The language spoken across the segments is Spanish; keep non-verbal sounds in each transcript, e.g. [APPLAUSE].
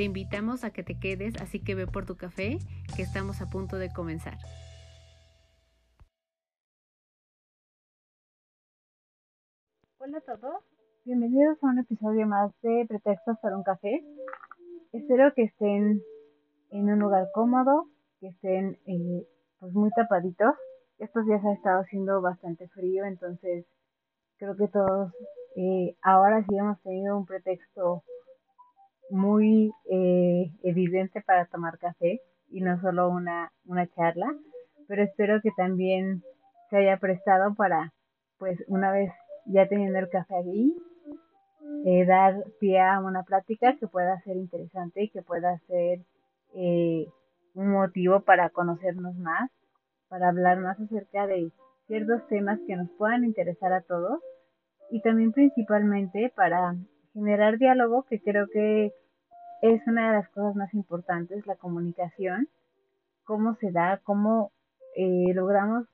Te invitamos a que te quedes, así que ve por tu café, que estamos a punto de comenzar. Hola a todos, bienvenidos a un episodio más de Pretextos para un café. Espero que estén en un lugar cómodo, que estén eh, pues muy tapaditos. Estos días ha estado haciendo bastante frío, entonces creo que todos eh, ahora sí hemos tenido un pretexto muy eh, evidente para tomar café y no solo una, una charla, pero espero que también se haya prestado para, pues una vez ya teniendo el café ahí, eh, dar pie a una plática que pueda ser interesante y que pueda ser eh, un motivo para conocernos más, para hablar más acerca de ciertos temas que nos puedan interesar a todos y también principalmente para generar diálogo, que creo que es una de las cosas más importantes, la comunicación, cómo se da, cómo eh, logramos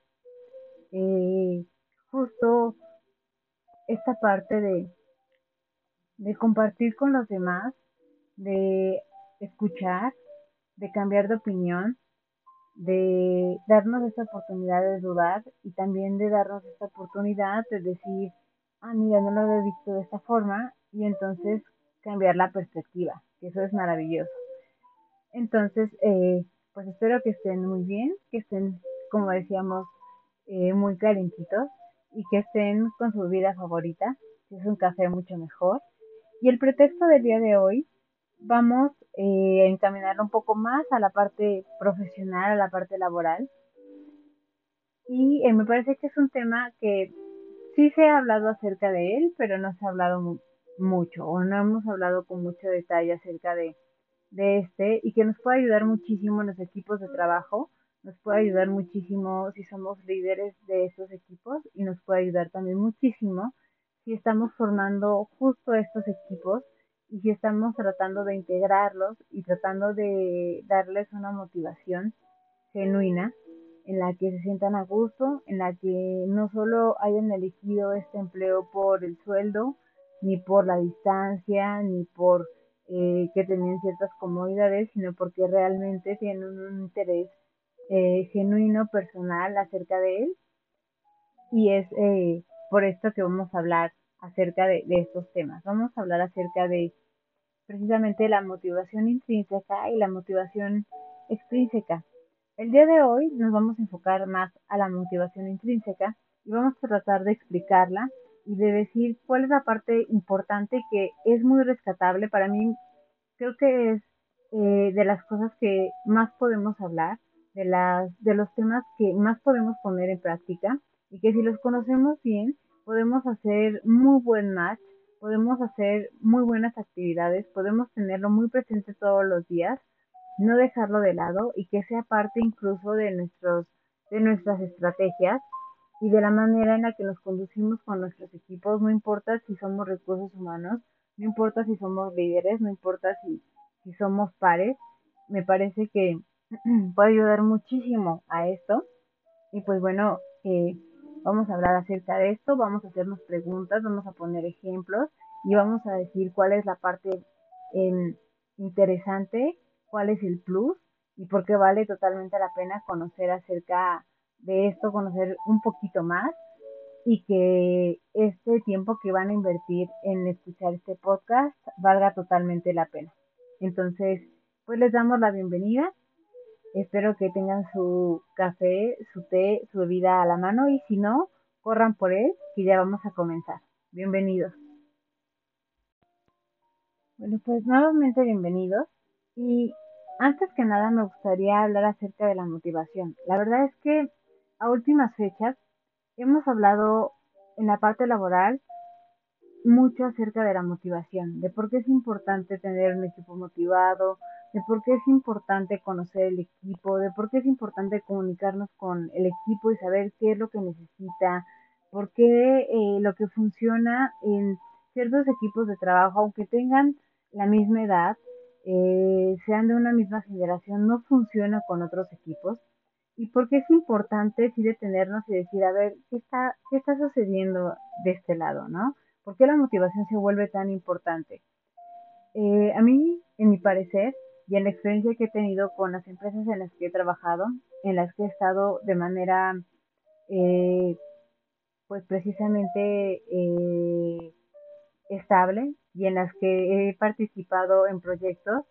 eh, justo esta parte de, de compartir con los demás, de escuchar, de cambiar de opinión, de darnos esta oportunidad de dudar y también de darnos esta oportunidad de decir, ah, mira, no lo había visto de esta forma y entonces cambiar la perspectiva que eso es maravilloso. Entonces, eh, pues espero que estén muy bien, que estén, como decíamos, eh, muy calentitos y que estén con su vida favorita, que es un café mucho mejor. Y el pretexto del día de hoy, vamos eh, a encaminarlo un poco más a la parte profesional, a la parte laboral. Y me parece que es un tema que sí se ha hablado acerca de él, pero no se ha hablado mucho o no hemos hablado con mucho detalle acerca de, de este y que nos puede ayudar muchísimo en los equipos de trabajo, nos puede ayudar muchísimo si somos líderes de esos equipos y nos puede ayudar también muchísimo si estamos formando justo estos equipos y si estamos tratando de integrarlos y tratando de darles una motivación genuina en la que se sientan a gusto, en la que no solo hayan elegido este empleo por el sueldo, ni por la distancia, ni por eh, que tenían ciertas comodidades, sino porque realmente tienen un interés eh, genuino, personal acerca de él. Y es eh, por esto que vamos a hablar acerca de, de, estos temas. Vamos a hablar acerca de precisamente la motivación intrínseca y la motivación extrínseca. El día de hoy nos vamos a enfocar más a la motivación intrínseca y vamos a tratar de explicarla y de decir cuál es la parte importante que es muy rescatable. Para mí creo que es eh, de las cosas que más podemos hablar, de, las, de los temas que más podemos poner en práctica y que si los conocemos bien podemos hacer muy buen match, podemos hacer muy buenas actividades, podemos tenerlo muy presente todos los días, no dejarlo de lado y que sea parte incluso de nuestros de nuestras estrategias y de la manera en la que nos conducimos con nuestros equipos, no importa si somos recursos humanos, no importa si somos líderes, no importa si, somos pares, me parece que [CLEARS THROAT] puede ayudar muchísimo a esto. Y pues bueno, eh, vamos a hablar acerca de esto, vamos a hacernos preguntas, vamos a poner ejemplos y vamos a decir cuál es la parte eh, interesante, cuál es el plus y por qué vale totalmente la pena conocer acerca de esto, conocer un poquito más y que este tiempo que van a invertir en escuchar este podcast valga totalmente la pena. Entonces, pues les damos la bienvenida. Espero que tengan su café, su té, su bebida a la mano y si no, corran por él, que ya vamos a comenzar. Bienvenidos. Bueno, pues nuevamente bienvenidos. Y antes que nada me gustaría hablar acerca de la motivación. La verdad es que a últimas fechas hemos hablado en la parte laboral mucho acerca de la motivación, de por qué es importante tener un equipo motivado, de por qué es importante conocer el equipo, de por qué es importante comunicarnos con el equipo y saber qué es lo que necesita, por qué eh, lo que funciona en ciertos equipos de trabajo, aunque tengan la misma edad, eh, sean de una misma generación, no funciona con otros equipos. Y por qué es importante sí detenernos y decir, a ver, ¿qué está, qué está sucediendo de este lado, no? ¿Por qué la motivación se vuelve tan importante? Eh, a mí, en mi parecer, y en la experiencia que he tenido con las empresas en las que he trabajado, en las que he estado de manera, eh, pues precisamente eh, estable y en las que he participado en proyectos,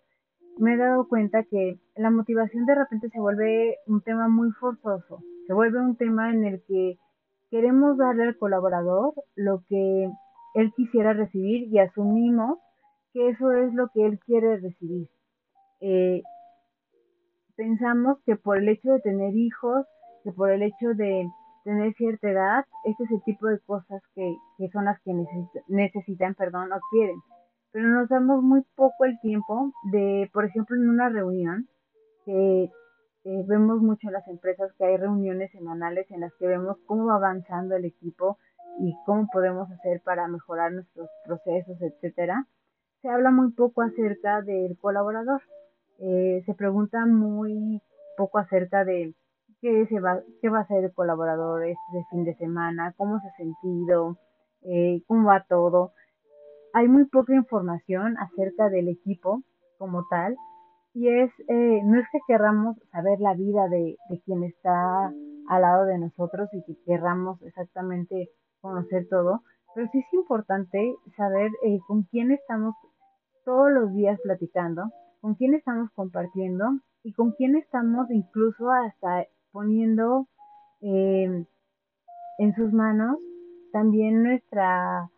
me he dado cuenta que la motivación de repente se vuelve un tema muy forzoso, se vuelve un tema en el que queremos darle al colaborador lo que él quisiera recibir y asumimos que eso es lo que él quiere recibir. Eh, pensamos que por el hecho de tener hijos, que por el hecho de tener cierta edad, este es el tipo de cosas que, que son las que necesitan, perdón, o quieren. Pero nos damos muy poco el tiempo de, por ejemplo, en una reunión, que eh, vemos mucho en las empresas que hay reuniones semanales en las que vemos cómo va avanzando el equipo y cómo podemos hacer para mejorar nuestros procesos, etcétera. Se habla muy poco acerca del colaborador. Eh, se pregunta muy poco acerca de qué, se va, qué va a hacer el colaborador este fin de semana, cómo se ha sentido, eh, cómo va todo. Hay muy poca información acerca del equipo como tal y es eh, no es que querramos saber la vida de, quien está al lado de nosotros y que querramos exactamente conocer todo, pero sí es importante saber con quién estamos todos los días platicando, con quién estamos compartiendo y con quién estamos incluso hasta poniendo eh, en sus manos también nuestra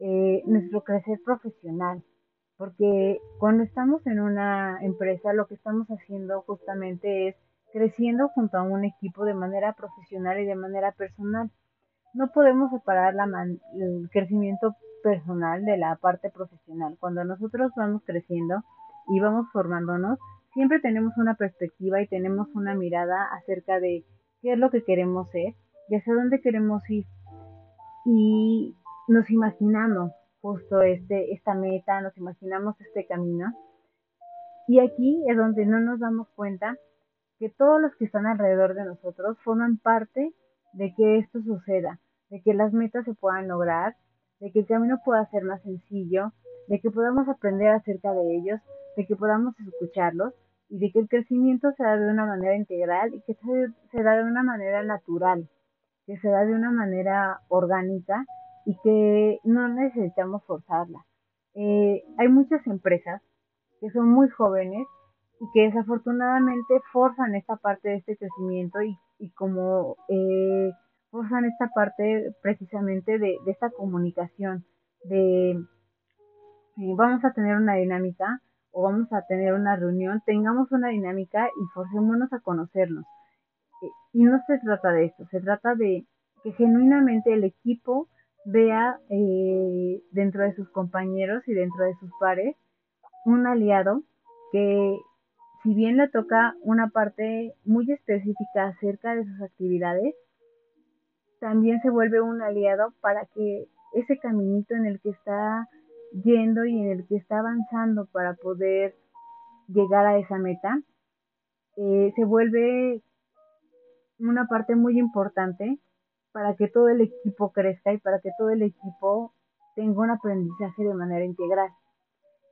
eh, nuestro crecer profesional porque cuando estamos en una empresa lo que estamos haciendo justamente es creciendo junto a un equipo de manera profesional y de manera personal no podemos separar el crecimiento personal de la parte profesional cuando nosotros vamos creciendo y vamos formándonos, siempre tenemos una perspectiva y tenemos una mirada acerca de qué es lo que queremos ser y hacia dónde queremos ir. Y nos imaginamos justo este, esta meta, nos imaginamos este camino. Y aquí es donde no nos damos cuenta que todos los que están alrededor de nosotros forman parte de que esto suceda, de que las metas se puedan lograr, de que el camino pueda ser más sencillo, de que podamos aprender acerca de ellos, de que podamos escucharlos y de que el crecimiento se da de una manera integral y que se, da de una manera natural, que se da de una manera orgánica y que no necesitamos forzarla. Eh, hay muchas empresas que son muy jóvenes y que desafortunadamente forzan esta parte de este crecimiento y, como eh, forzan esta parte precisamente de, de esta comunicación, de eh, vamos a tener una dinámica o vamos a tener una reunión, tengamos una dinámica y forcémonos a conocernos. Eh, y no se trata de esto, se trata de que genuinamente el equipo vea eh, dentro de sus compañeros y dentro de sus pares un aliado que si bien le toca una parte muy específica acerca de sus actividades, también se vuelve un aliado para que ese caminito en el que está yendo y en el que está avanzando para poder llegar a esa meta, eh, se vuelve una parte muy importante para que todo el equipo crezca y para que todo el equipo tenga un aprendizaje de manera integral.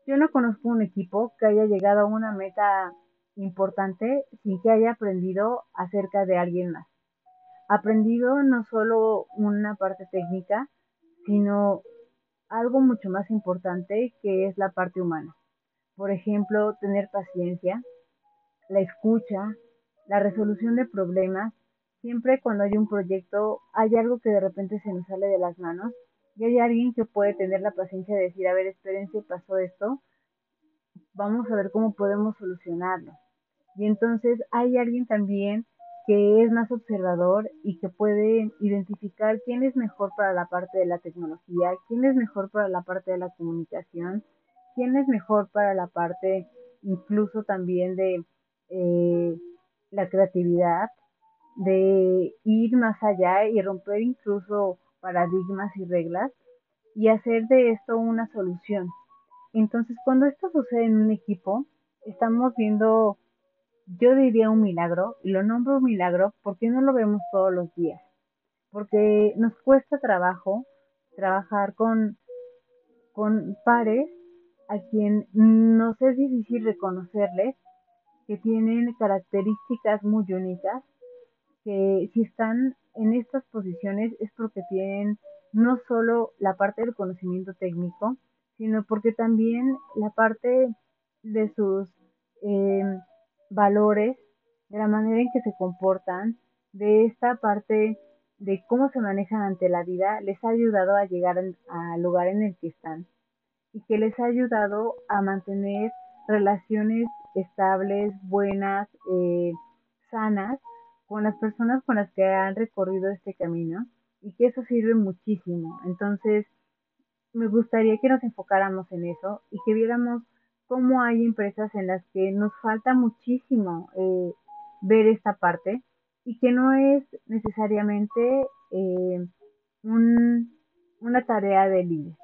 Yo no conozco un equipo que haya llegado a una meta importante sin que haya aprendido acerca de alguien más. Aprendido no solo una parte técnica, sino algo mucho más importante que es la parte humana. Por ejemplo, tener paciencia, la escucha, la resolución de problemas. Siempre cuando hay un proyecto hay algo que de repente se nos sale de las manos y hay alguien que puede tener la paciencia de decir, a ver, espérense, pasó esto, vamos a ver cómo podemos solucionarlo. Y entonces hay alguien también que es más observador y que puede identificar quién es mejor para la parte de la tecnología, quién es mejor para la parte de la comunicación, quién es mejor para la parte incluso también de eh, la creatividad, de ir más allá y romper incluso paradigmas y reglas y hacer de esto una solución. Entonces, cuando esto sucede en un equipo, estamos viendo, yo diría un milagro, y lo nombro un milagro porque no lo vemos todos los días, porque nos cuesta trabajo trabajar con, con pares a quien nos es difícil reconocerles que tienen características muy únicas, que si están en estas posiciones es porque tienen no solo la parte del conocimiento técnico, sino porque también la parte de sus eh, valores, de la manera en que se comportan, de esta parte de cómo se manejan ante la vida, les ha ayudado a llegar al lugar en el que están y que les ha ayudado a mantener relaciones estables, buenas, eh, sanas con las personas con las que han recorrido este camino y que eso sirve muchísimo. Entonces, me gustaría que nos enfocáramos en eso y que viéramos cómo hay empresas en las que nos falta muchísimo eh, ver esta parte y que no es necesariamente eh, una tarea de líder.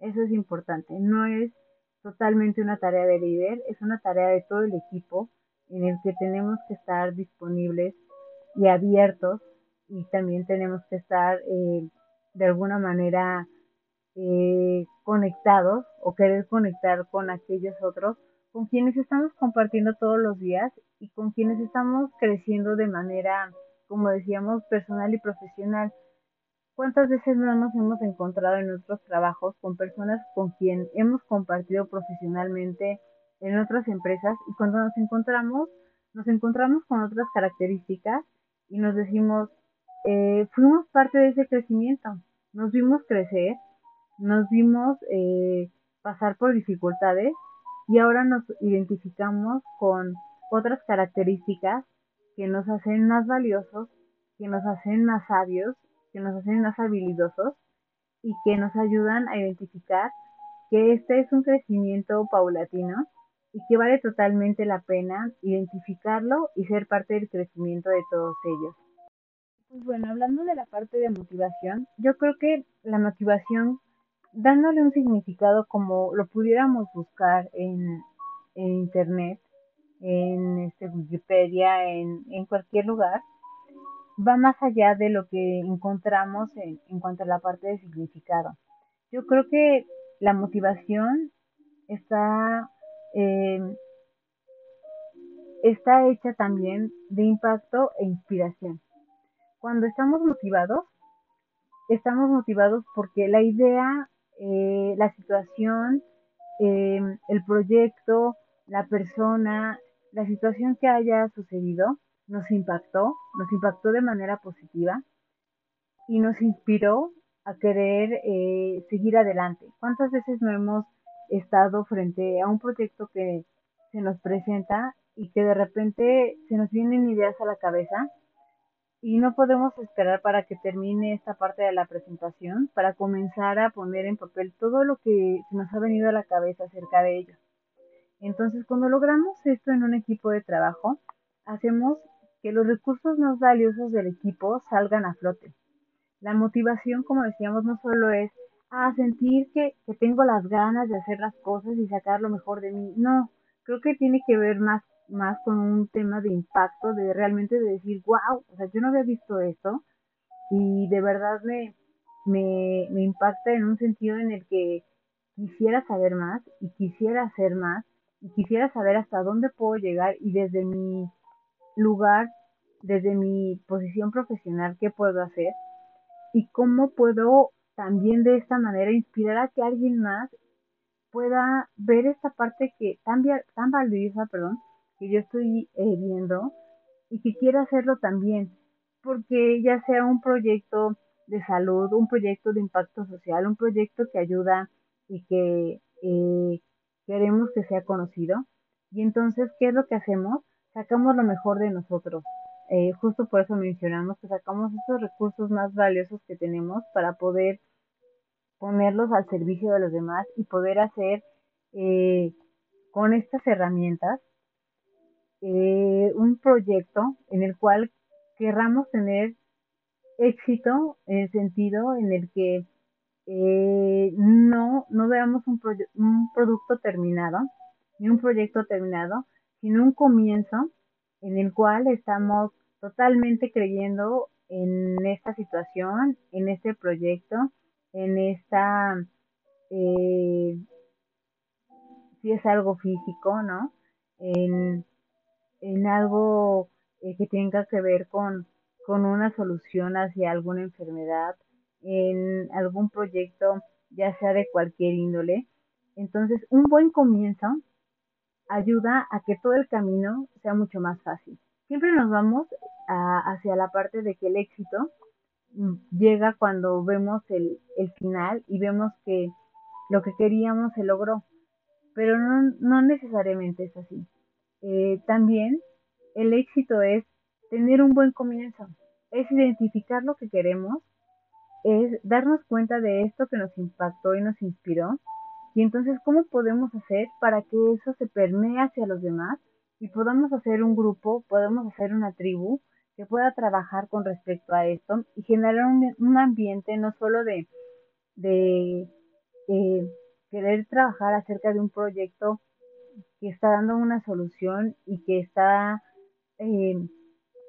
Eso es importante. No es totalmente una tarea de líder, es una tarea de todo el equipo en el que tenemos que estar disponibles y abiertos y también tenemos que estar eh, de alguna manera eh, conectados o querer conectar con aquellos otros con quienes estamos compartiendo todos los días y con quienes estamos creciendo de manera, como decíamos, personal y profesional. ¿Cuántas veces no nos hemos encontrado en otros trabajos con personas con quien hemos compartido profesionalmente en otras empresas y cuando nos encontramos, nos encontramos con otras características y nos decimos, eh, fuimos parte de ese crecimiento, nos vimos crecer, nos vimos eh, pasar por dificultades y ahora nos identificamos con otras características que nos hacen más valiosos, que nos hacen más sabios, que nos hacen más habilidosos y que nos ayudan a identificar que este es un crecimiento paulatino y que vale totalmente la pena identificarlo y ser parte del crecimiento de todos ellos. Pues bueno, hablando de la parte de motivación, yo creo que la motivación dándole un significado como lo pudiéramos buscar en, internet, en este, Wikipedia, en, en, cualquier lugar, va más allá de lo que encontramos en, en cuanto a la parte de significado. Yo creo que la motivación está, eh, está hecha también de impacto e inspiración. Cuando estamos motivados, estamos motivados porque la idea eh, la situación, eh, el proyecto, la persona, la situación que haya sucedido nos impactó, nos impactó de manera positiva y nos inspiró a querer seguir adelante. ¿Cuántas veces no hemos estado frente a un proyecto que se nos presenta y que de repente se nos vienen ideas a la cabeza y no podemos esperar para que termine esta parte de la presentación para comenzar a poner en papel todo lo que se nos ha venido a la cabeza acerca de ello. Entonces, cuando logramos esto en un equipo de trabajo, hacemos que los recursos más valiosos del equipo salgan a flote. La motivación, como decíamos, no solo es a sentir que, que tengo las ganas de hacer las cosas y sacar lo mejor de mí. No, creo que tiene que ver más más con un tema de impacto, de realmente de decir, wow, o sea, yo no había visto esto y de verdad me, me, me impacta en un sentido en el que quisiera saber más y quisiera hacer más y quisiera saber hasta dónde puedo llegar y desde mi lugar, desde mi posición profesional, qué puedo hacer y cómo puedo también de esta manera inspirar a que alguien más pueda ver esta parte que tan, tan valiosa, perdón, que yo estoy eh, viendo y que quiera hacerlo también, porque ya sea un proyecto de salud, un proyecto de impacto social, un proyecto que ayuda y que eh, queremos que sea conocido. Y entonces, ¿qué es lo que hacemos? Sacamos lo mejor de nosotros. Eh, justo por eso mencionamos que sacamos esos recursos más valiosos que tenemos para poder ponerlos al servicio de los demás y poder hacer con estas herramientas eh, un proyecto en el cual querramos tener éxito en el sentido en el que eh, no, no veamos un, un producto terminado, ni un proyecto terminado, sino un comienzo en el cual estamos totalmente creyendo en esta situación, en este proyecto, en esta, eh, si es algo físico, ¿no? En, en algo eh, que tenga que ver con, con una solución hacia alguna enfermedad, en algún proyecto, ya sea de cualquier índole. Entonces, un buen comienzo ayuda a que todo el camino sea mucho más fácil. Siempre nos vamos hacia la parte de que el éxito mm, llega cuando vemos el, final y vemos que lo que queríamos se logró, pero no, no necesariamente es así. Eh, también el éxito es tener un buen comienzo, es identificar lo que queremos, es darnos cuenta de esto que nos impactó y nos inspiró, y entonces cómo podemos hacer para que eso se permee hacia los demás y podamos hacer un grupo, podemos hacer una tribu que pueda trabajar con respecto a esto y generar un, ambiente no solo de, de querer trabajar acerca de un proyecto que está dando una solución y que está eh,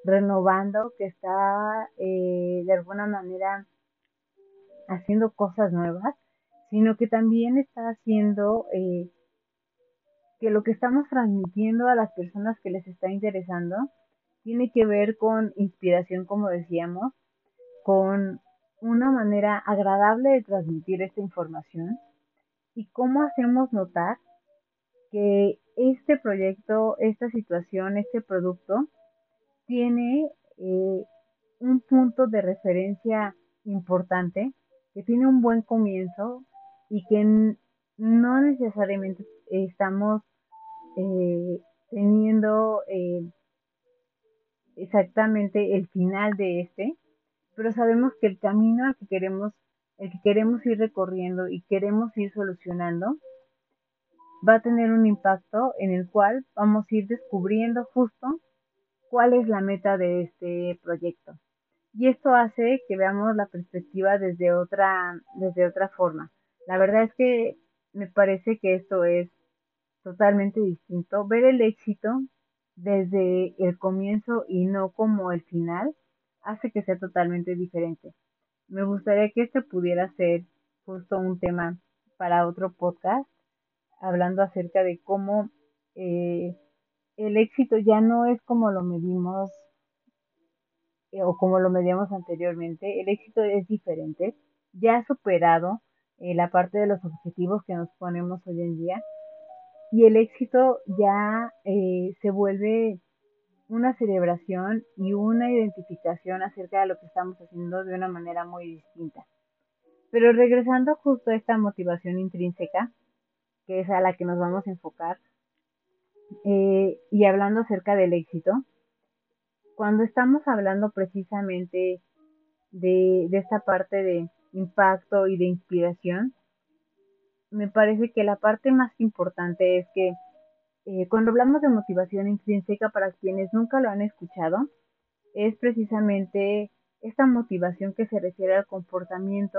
renovando, que está eh, de alguna manera haciendo cosas nuevas, sino que también está haciendo eh, que lo que estamos transmitiendo a las personas que les está interesando tiene que ver con inspiración, como decíamos, con una manera agradable de transmitir esta información y cómo hacemos notar que este proyecto, esta situación, este producto tiene eh, un punto de referencia importante, que tiene un buen comienzo y que no necesariamente estamos eh, teniendo eh, exactamente el final de este, pero sabemos que el camino al que queremos, el que queremos ir recorriendo y queremos ir solucionando, va a tener un impacto en el cual vamos a ir descubriendo justo cuál es la meta de este proyecto. Y esto hace que veamos la perspectiva desde otra, desde otra forma. La verdad es que me parece que esto es totalmente distinto. Ver el éxito desde el comienzo y no como el final hace que sea totalmente diferente. Me gustaría que este pudiera ser justo un tema para otro podcast hablando acerca de cómo eh, el éxito ya no es como lo medimos eh, o como lo medíamos anteriormente, el éxito es diferente, ya superado eh, la parte de los objetivos que nos ponemos hoy en día y el éxito ya se vuelve una celebración y una identificación acerca de lo que estamos haciendo de una manera muy distinta. Pero regresando justo a esta motivación intrínseca, que es a la que nos vamos a enfocar, eh, y hablando acerca del éxito, cuando estamos hablando precisamente de, esta parte de impacto y de inspiración, me parece que la parte más importante es que eh, cuando hablamos de motivación intrínseca, para quienes nunca lo han escuchado, es precisamente esta motivación que se refiere al comportamiento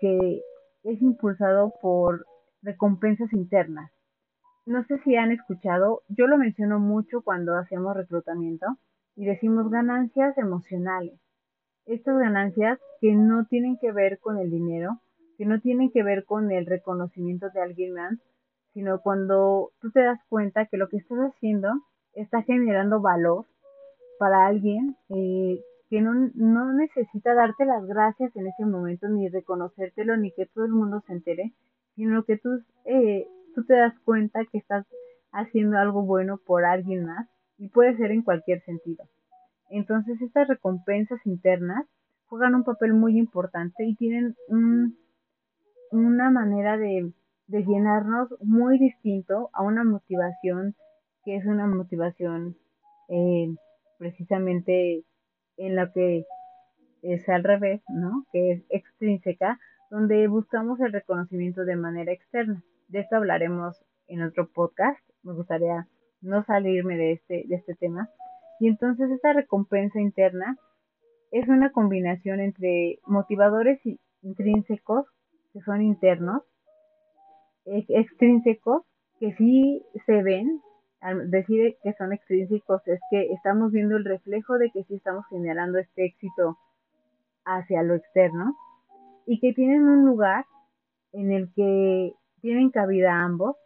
que es impulsado por recompensas internas. No sé si han escuchado, yo lo menciono mucho cuando hacemos reclutamiento y decimos ganancias emocionales. Estas ganancias que no tienen que ver con el dinero, que no tienen que ver con el reconocimiento de alguien más, sino cuando tú te das cuenta que lo que estás haciendo está generando valor para alguien eh, que no, necesita darte las gracias en ese momento, ni reconocértelo, ni que todo el mundo se entere, sino que tú, eh, tú te das cuenta que estás haciendo algo bueno por alguien más y puede ser en cualquier sentido. Entonces estas recompensas internas juegan un papel muy importante y tienen un, una manera de, llenarnos muy distinto a una motivación que es una motivación eh, precisamente en la que es al revés, ¿no? Que es extrínseca, donde buscamos el reconocimiento de manera externa. De esto hablaremos en otro podcast. Me gustaría no salirme de este, de este tema. Y entonces esta recompensa interna es una combinación entre motivadores intrínsecos, que son internos, extrínsecos, que sí se ven, al decir que son extrínsecos es que estamos viendo el reflejo de que sí estamos generando este éxito hacia lo externo y que tienen un lugar en el que tienen cabida ambos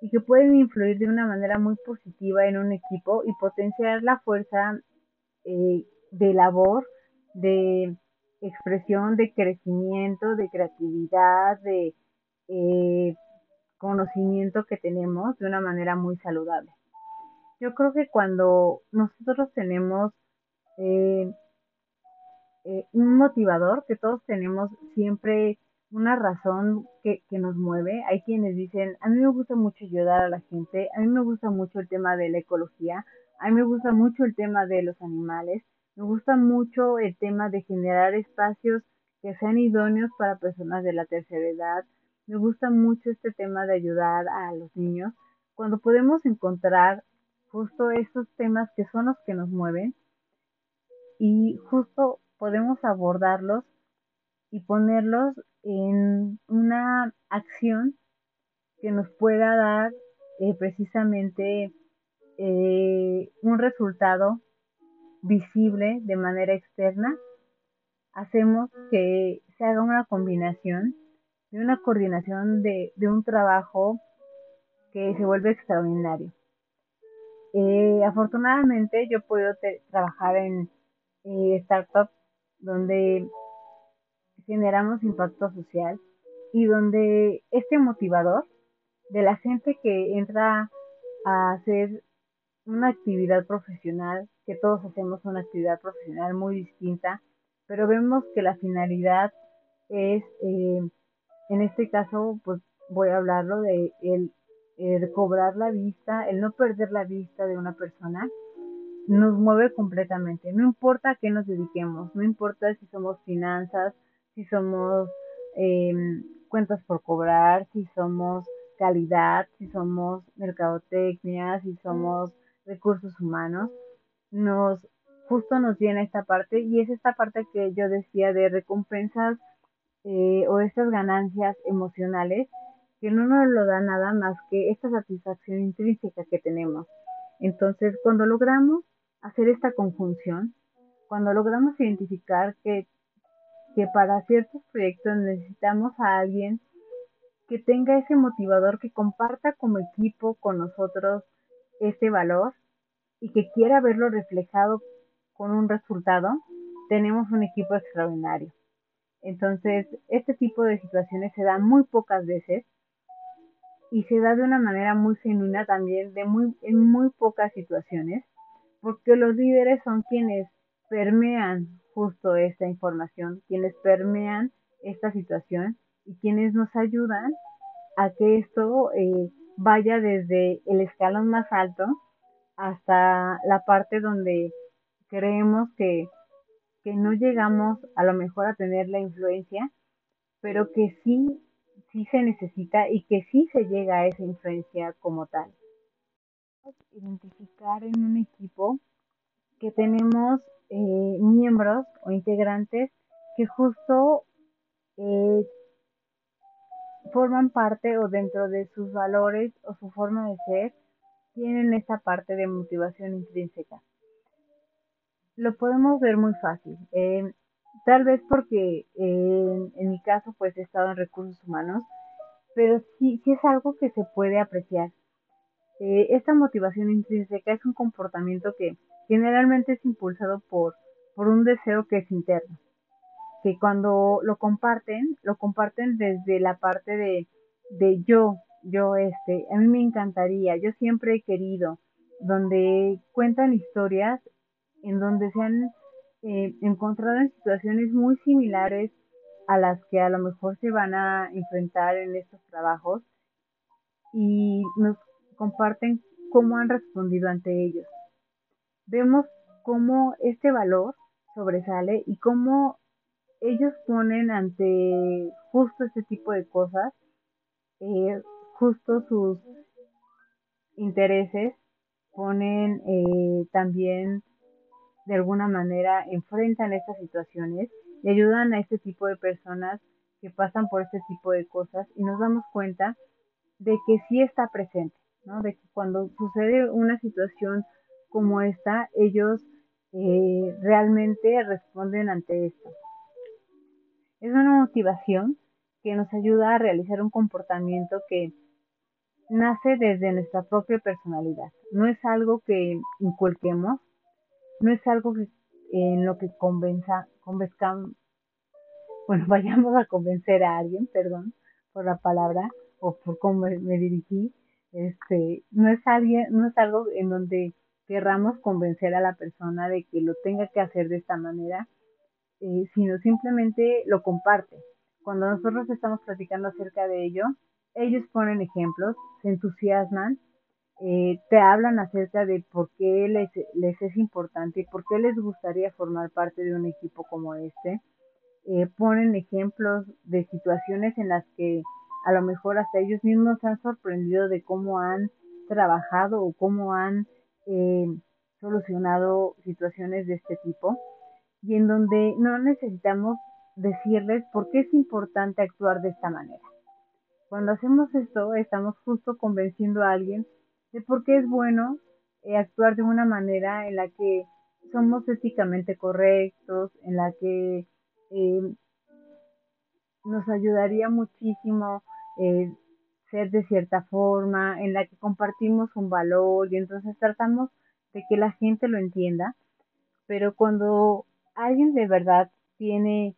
y que pueden influir de una manera muy positiva en un equipo y potenciar la fuerza eh, de labor, de expresión, de crecimiento, de creatividad, de eh, conocimiento que tenemos de una manera muy saludable. Yo creo que cuando nosotros tenemos eh, un motivador, que todos tenemos siempre una razón que, que, nos mueve. Hay quienes dicen, a mí me gusta mucho ayudar a la gente, a mí me gusta mucho el tema de la ecología, a mí me gusta mucho el tema de los animales, me gusta mucho el tema de generar espacios que sean idóneos para personas de la tercera edad, me gusta mucho este tema de ayudar a los niños. Cuando podemos encontrar justo esos temas que son los que nos mueven y justo podemos abordarlos y ponerlos en una acción que nos pueda dar eh, precisamente eh, un resultado visible de manera externa, hacemos que se haga una combinación de una coordinación de, un trabajo que se vuelve extraordinario. Eh, afortunadamente yo puedo trabajar en startups donde generamos impacto social y donde este motivador de la gente que entra a hacer una actividad profesional, que todos hacemos una actividad profesional muy distinta, pero vemos que la finalidad es, eh, en este caso, pues voy a hablarlo de el, el cobrar la vista, el no perder la vista de una persona, nos mueve completamente. No importa a qué nos dediquemos, no importa si somos finanzas, si somos eh, cuentas por cobrar, si somos calidad, si somos mercadotecnia, si somos recursos humanos, nos justo nos viene esta parte y es esta parte que yo decía de recompensas eh, o estas ganancias emocionales que no nos lo da nada más que esta satisfacción intrínseca que tenemos. Entonces, cuando logramos hacer esta conjunción, cuando logramos identificar que que para ciertos proyectos necesitamos a alguien que tenga ese motivador, que comparta como equipo con nosotros ese valor y que quiera verlo reflejado con un resultado, tenemos un equipo extraordinario. Entonces, este tipo de situaciones se dan muy pocas veces y se da de una manera muy genuina también de muy, en muy pocas situaciones, porque los líderes son quienes permean justo esta información, quienes permean esta situación y quienes nos ayudan a que esto eh, vaya desde el escalón más alto hasta la parte donde creemos que, que no llegamos a lo mejor a tener la influencia, pero que sí, sí se necesita y que sí se llega a esa influencia como tal. Identificar en un equipo que tenemos eh, miembros o integrantes que justo eh, forman parte o dentro de sus valores o su forma de ser tienen esta parte de motivación intrínseca. Lo podemos ver muy fácil. Eh, tal vez porque en mi caso pues he estado en recursos humanos, pero sí, sí es algo que se puede apreciar. esta motivación intrínseca es un comportamiento que generalmente es impulsado por, por un deseo que es interno, que cuando lo comparten, lo comparten desde la parte de, de yo, yo este, a mí me encantaría, yo siempre he querido, donde cuentan historias en donde se han eh, encontrado en situaciones muy similares a las que a lo mejor se van a enfrentar en estos trabajos y nos comparten cómo han respondido ante ellos vemos cómo este valor sobresale y cómo ellos ponen ante justo este tipo de cosas, eh, justo sus intereses, ponen eh, también de alguna manera, enfrentan estas situaciones y ayudan a este tipo de personas que pasan por este tipo de cosas y nos damos cuenta de que sí está presente, ¿no? De que cuando sucede una situación como esta, ellos eh, realmente responden ante esto. Es una motivación que nos ayuda a realizar un comportamiento que nace desde nuestra propia personalidad. No es algo que inculquemos, no es algo que en lo que convenza, convenzcan, bueno, [LAUGHS] vayamos a convencer a alguien, perdón por la palabra o por cómo me dirigí, este, no es alguien, no es algo en donde querramos convencer a la persona de que lo tenga que hacer de esta manera, eh, sino simplemente lo comparte. Cuando nosotros estamos platicando acerca de ello, ellos ponen ejemplos, se entusiasman, eh, te hablan acerca de por qué les, es importante y por qué les gustaría formar parte de un equipo como este. Eh, ponen ejemplos de situaciones en las que a lo mejor hasta ellos mismos se han sorprendido de cómo han trabajado o cómo han solucionado situaciones de este tipo y en donde no necesitamos decirles por qué es importante actuar de esta manera. Cuando hacemos esto, estamos justo convenciendo a alguien de por qué es bueno eh, actuar de una manera en la que somos éticamente correctos, en la que eh, nos ayudaría muchísimo eh, ser de cierta forma, en la que compartimos un valor y entonces tratamos de que la gente lo entienda, pero cuando alguien de verdad tiene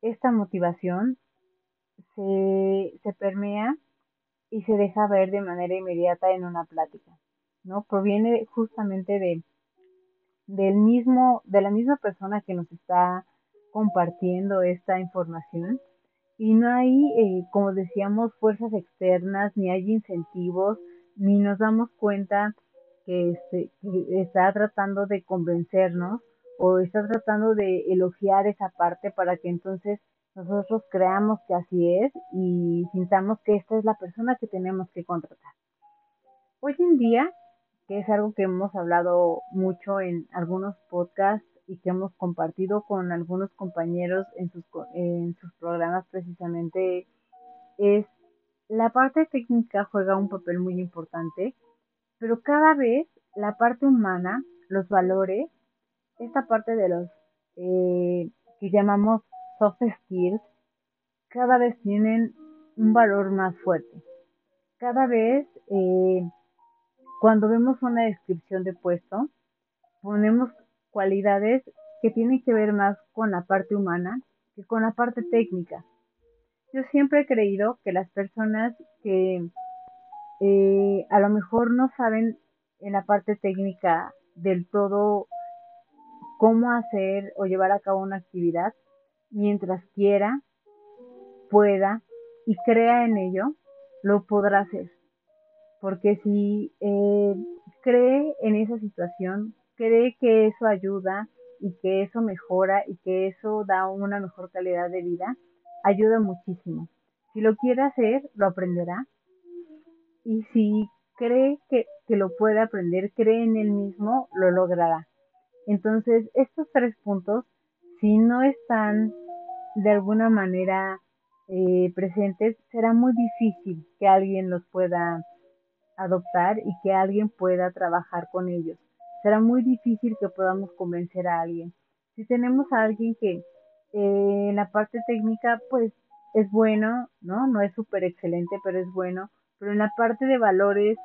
esta motivación, se, se permea y se deja ver de manera inmediata en una plática, ¿no? Proviene justamente de del mismo de la misma persona que nos está compartiendo esta información y no hay, eh, como decíamos, fuerzas externas, ni hay incentivos, ni nos damos cuenta que, este, que está tratando de convencernos o está tratando de elogiar esa parte para que entonces nosotros creamos que así es y sintamos que esta es la persona que tenemos que contratar. Hoy en día, que es algo que hemos hablado mucho en algunos podcasts y que hemos compartido con algunos compañeros en sus, en sus programas precisamente es la parte técnica juega un papel muy importante, pero cada vez la parte humana, los valores, esta parte de los eh, que llamamos soft skills, cada vez tienen un valor más fuerte. Cada vez eh, cuando vemos una descripción de puesto, ponemos cualidades que tienen que ver más con la parte humana que con la parte técnica. Yo siempre he creído que las personas que eh, a lo mejor no saben en la parte técnica del todo cómo hacer o llevar a cabo una actividad, mientras quiera, pueda y crea en ello, lo podrá hacer. Porque si eh, cree en esa situación, cree que eso ayuda y que eso mejora y que eso da una mejor calidad de vida, ayuda muchísimo. Si lo quiere hacer, lo aprenderá. Y si cree que, que lo puede aprender, cree en él mismo, lo logrará. Entonces, estos tres puntos, si no están de alguna manera eh, presentes, será muy difícil que alguien los pueda adoptar y que alguien pueda trabajar con ellos será muy difícil que podamos convencer a alguien. Si tenemos a alguien que eh, en la parte técnica, pues es bueno, ¿no? No es súper excelente, pero es bueno. Pero en la parte de valores,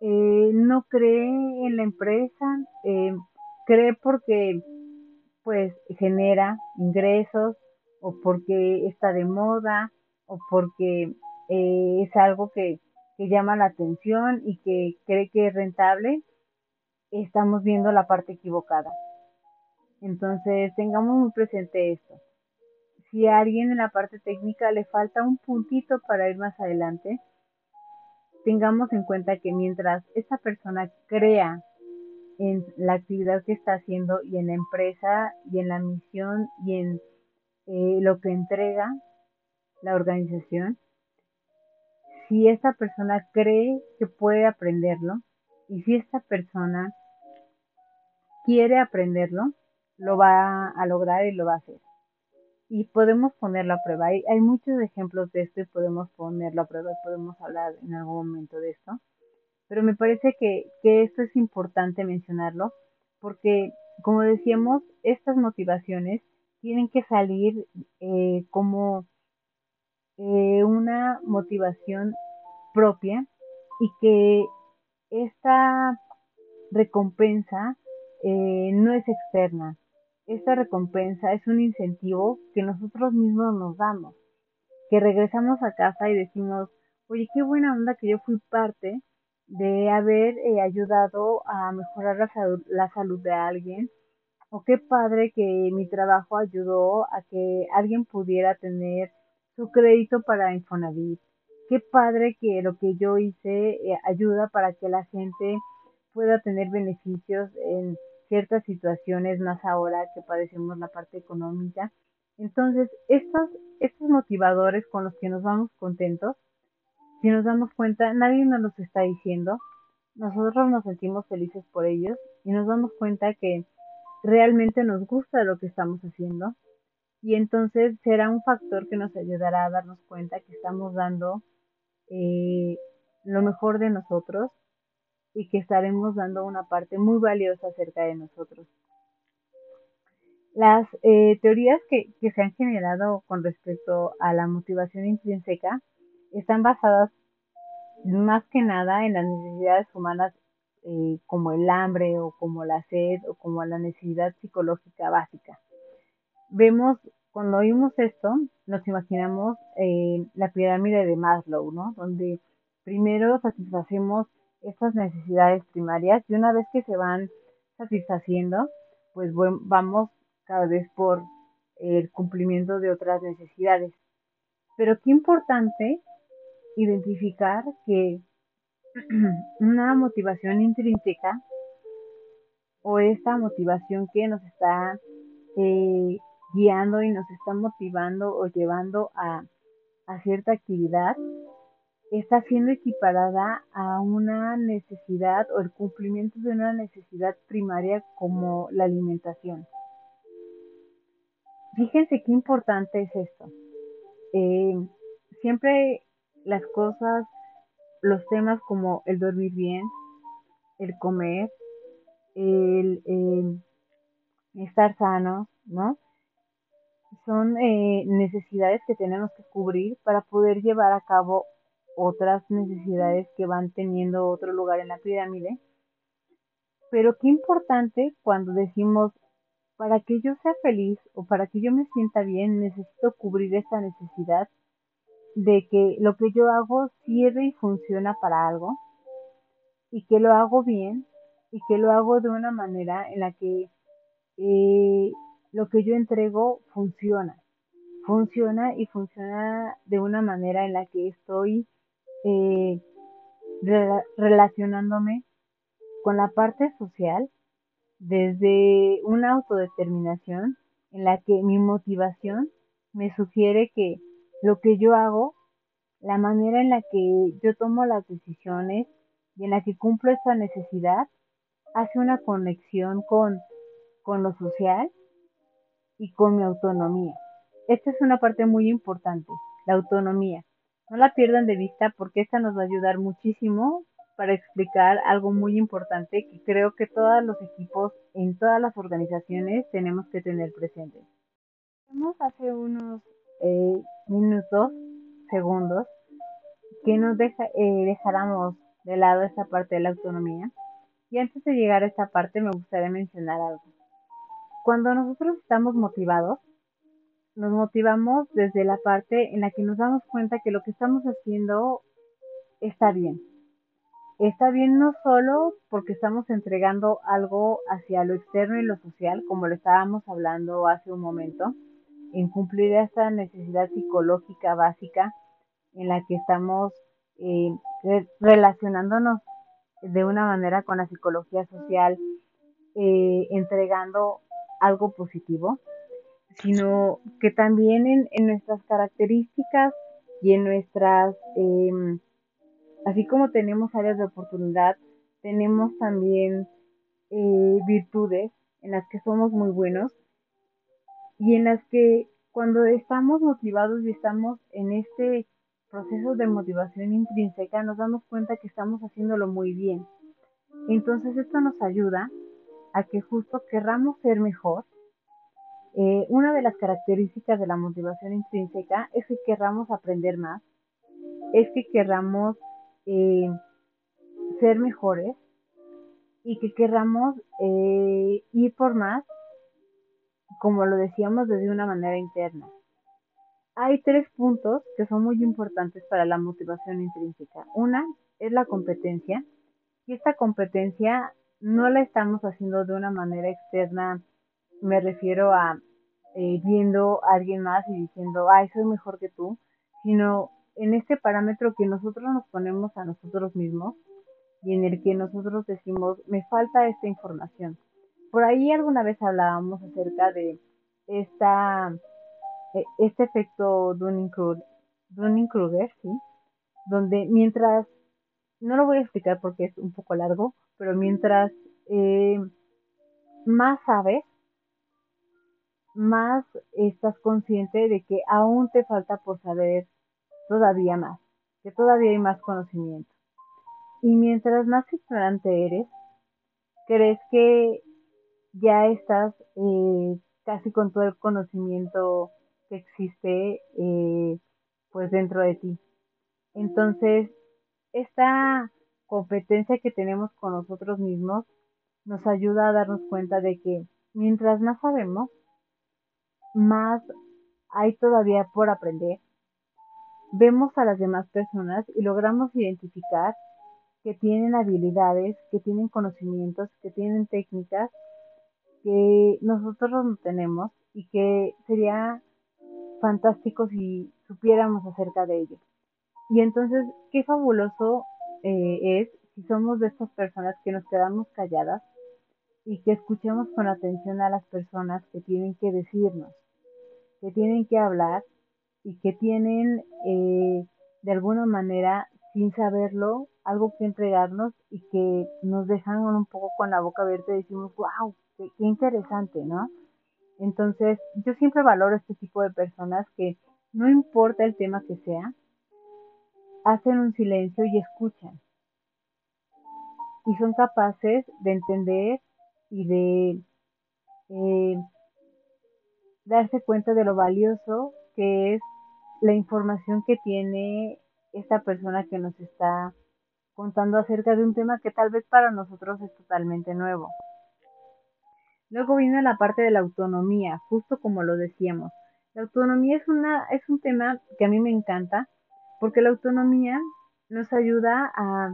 eh, no cree en la empresa, eh, cree porque pues genera ingresos o porque está de moda o porque es algo que, que llama la atención y que cree que es rentable, estamos viendo la parte equivocada. Entonces, tengamos muy presente esto. Si a alguien en la parte técnica le falta un puntito para ir más adelante, tengamos en cuenta que mientras esa persona crea en la actividad que está haciendo y en la empresa y en la misión y en eh, lo que entrega la organización, si esta persona cree que puede aprenderlo, Y si esta persona quiere aprenderlo, lo va a lograr y lo va a hacer. Y podemos ponerlo a prueba. Hay, hay muchos ejemplos de esto y podemos ponerlo a prueba y podemos hablar en algún momento de esto. Pero me parece que, que esto es importante mencionarlo porque, como decíamos, estas motivaciones tienen que salir eh, como eh, una motivación propia y que esta recompensa eh, no es externa. Esta recompensa es un incentivo que nosotros mismos nos damos, que regresamos a casa y decimos, oye, qué buena onda que yo fui parte de haber eh, ayudado a mejorar la salud, la salud de alguien, o qué padre que mi trabajo ayudó a que alguien pudiera tener su crédito para Infonavit. Qué padre que lo que yo hice eh, ayuda para que la gente pueda tener beneficios en ciertas situaciones, más ahora que padecemos la parte económica. Entonces, estos, estos motivadores con los que nos vamos contentos, si nos damos cuenta, nadie nos los está diciendo. Nosotros nos sentimos felices por ellos y nos damos cuenta que realmente nos gusta lo que estamos haciendo. Y entonces será un factor que nos ayudará a darnos cuenta que estamos dando eh, lo mejor de nosotros y que estaremos dando una parte muy valiosa acerca de nosotros. Las eh, teorías que, que, se han generado con respecto a la motivación intrínseca están basadas más que nada en las necesidades humanas eh, como el hambre o como la sed o como la necesidad psicológica básica. Vemos, cuando oímos esto, nos imaginamos eh, la pirámide de Maslow, ¿no? Donde primero satisfacemos estas necesidades primarias y una vez que se van satisfaciendo, pues vamos cada vez por el cumplimiento de otras necesidades. Pero qué importante identificar que [CLEARS THROAT] una motivación intrínseca o esta motivación que nos está eh, guiando y nos está motivando o llevando a, a cierta actividad está siendo equiparada a una necesidad o el cumplimiento de una necesidad primaria como la alimentación. Fíjense qué importante es esto. Eh, siempre las cosas, los temas como el dormir bien, el comer, el eh, estar sanos, ¿no? Son eh, necesidades que tenemos que cubrir para poder llevar a cabo otras necesidades que van teniendo otro lugar en la pirámide. Pero qué importante cuando decimos, para que yo sea feliz o para que yo me sienta bien, necesito cubrir esta necesidad de que lo que yo hago sirve y funciona para algo y que lo hago bien y que lo hago de una manera en la que eh, lo que yo entrego funciona. Funciona y funciona de una manera en la que estoy eh, relacionándome con la parte social desde una autodeterminación en la que mi motivación me sugiere que lo que yo hago, la manera en la que yo tomo las decisiones y en la que cumplo esta necesidad, hace una conexión con, con lo social y con mi autonomía. Esta es una parte muy importante, la autonomía. No la pierdan de vista porque esta nos va a ayudar muchísimo para explicar algo muy importante que creo que todos los equipos en todas las organizaciones tenemos que tener presente. Vemos hace unos eh, minutos, segundos, que nos deja, eh, dejáramos de lado esta parte de la autonomía. Y antes de llegar a esta parte me gustaría mencionar algo. Cuando nosotros estamos motivados, nos motivamos desde la parte en la que nos damos cuenta que lo que estamos haciendo está bien. Está bien no solo porque estamos entregando algo hacia lo externo y lo social, como lo estábamos hablando hace un momento, en cumplir esta necesidad psicológica básica en la que estamos eh, relacionándonos de una manera con la psicología social, eh, entregando algo positivo, sino que también en, en nuestras características y en nuestras, em, así como tenemos áreas de oportunidad, tenemos también eh, virtudes en las que somos muy buenos y en las que cuando estamos motivados y estamos en este proceso de motivación intrínseca nos damos cuenta que estamos haciéndolo muy bien. Entonces esto nos ayuda a que justo querramos ser mejor. Eh, una de las características de la motivación intrínseca es que querramos aprender más, es que querramos eh, ser mejores y que querramos eh, ir por más, como lo decíamos, desde una manera interna. Hay tres puntos que son muy importantes para la motivación intrínseca. Una es la competencia, y esta competencia no la estamos haciendo de una manera externa, me refiero a eh, viendo a alguien más y diciendo, ay, soy mejor que tú, sino en este parámetro que nosotros nos ponemos a nosotros mismos y en el que nosotros decimos, me falta esta información. Por ahí alguna vez hablábamos acerca de esta, e, este efecto Dunning-Kruger, ¿sí? Donde mientras, no lo voy a explicar porque es un poco largo, pero mientras eh, más sabes, más estás consciente de que aún te falta por saber todavía más, que todavía hay más conocimiento. Y mientras más ignorante eres, crees que ya estás eh, casi con todo el conocimiento que existe eh, pues dentro de ti. Entonces, esta competencia que tenemos con nosotros mismos nos ayuda a darnos cuenta de que mientras más sabemos, más hay todavía por aprender. Vemos a las demás personas y logramos identificar que tienen habilidades, que tienen conocimientos, que tienen técnicas que nosotros no tenemos y que sería fantástico si supiéramos acerca de ellos. Y entonces, qué fabuloso eh, es si somos de estas personas que nos quedamos calladas y que escuchemos con atención a las personas que tienen que decirnos, que tienen que hablar y que tienen eh, de alguna manera, sin saberlo, algo que entregarnos y que nos dejan un poco con la boca abierta y decimos, wow, qué, qué interesante, ¿no? Entonces, yo siempre valoro este tipo de personas que no importa el tema que sea, hacen un silencio y escuchan. Y son capaces de entender y de eh, darse cuenta de lo valioso que es la información que tiene esta persona que nos está contando acerca de un tema que tal vez para nosotros es totalmente nuevo. Luego viene la parte de la autonomía, justo como lo decíamos. La autonomía es, una, es un tema que a mí me encanta porque la autonomía nos ayuda a,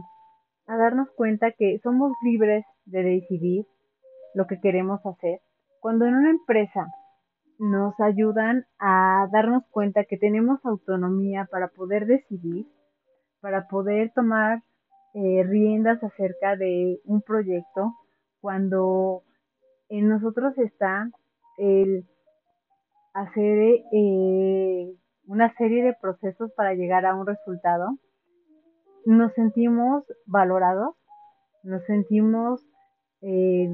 a darnos cuenta que somos libres de decidir lo que queremos hacer. Cuando en una empresa nos ayudan a darnos cuenta que tenemos autonomía para poder decidir, para poder tomar eh, riendas acerca de un proyecto, cuando en nosotros está el hacer eh, una serie de procesos para llegar a un resultado, nos sentimos valorados, nos sentimos, eh,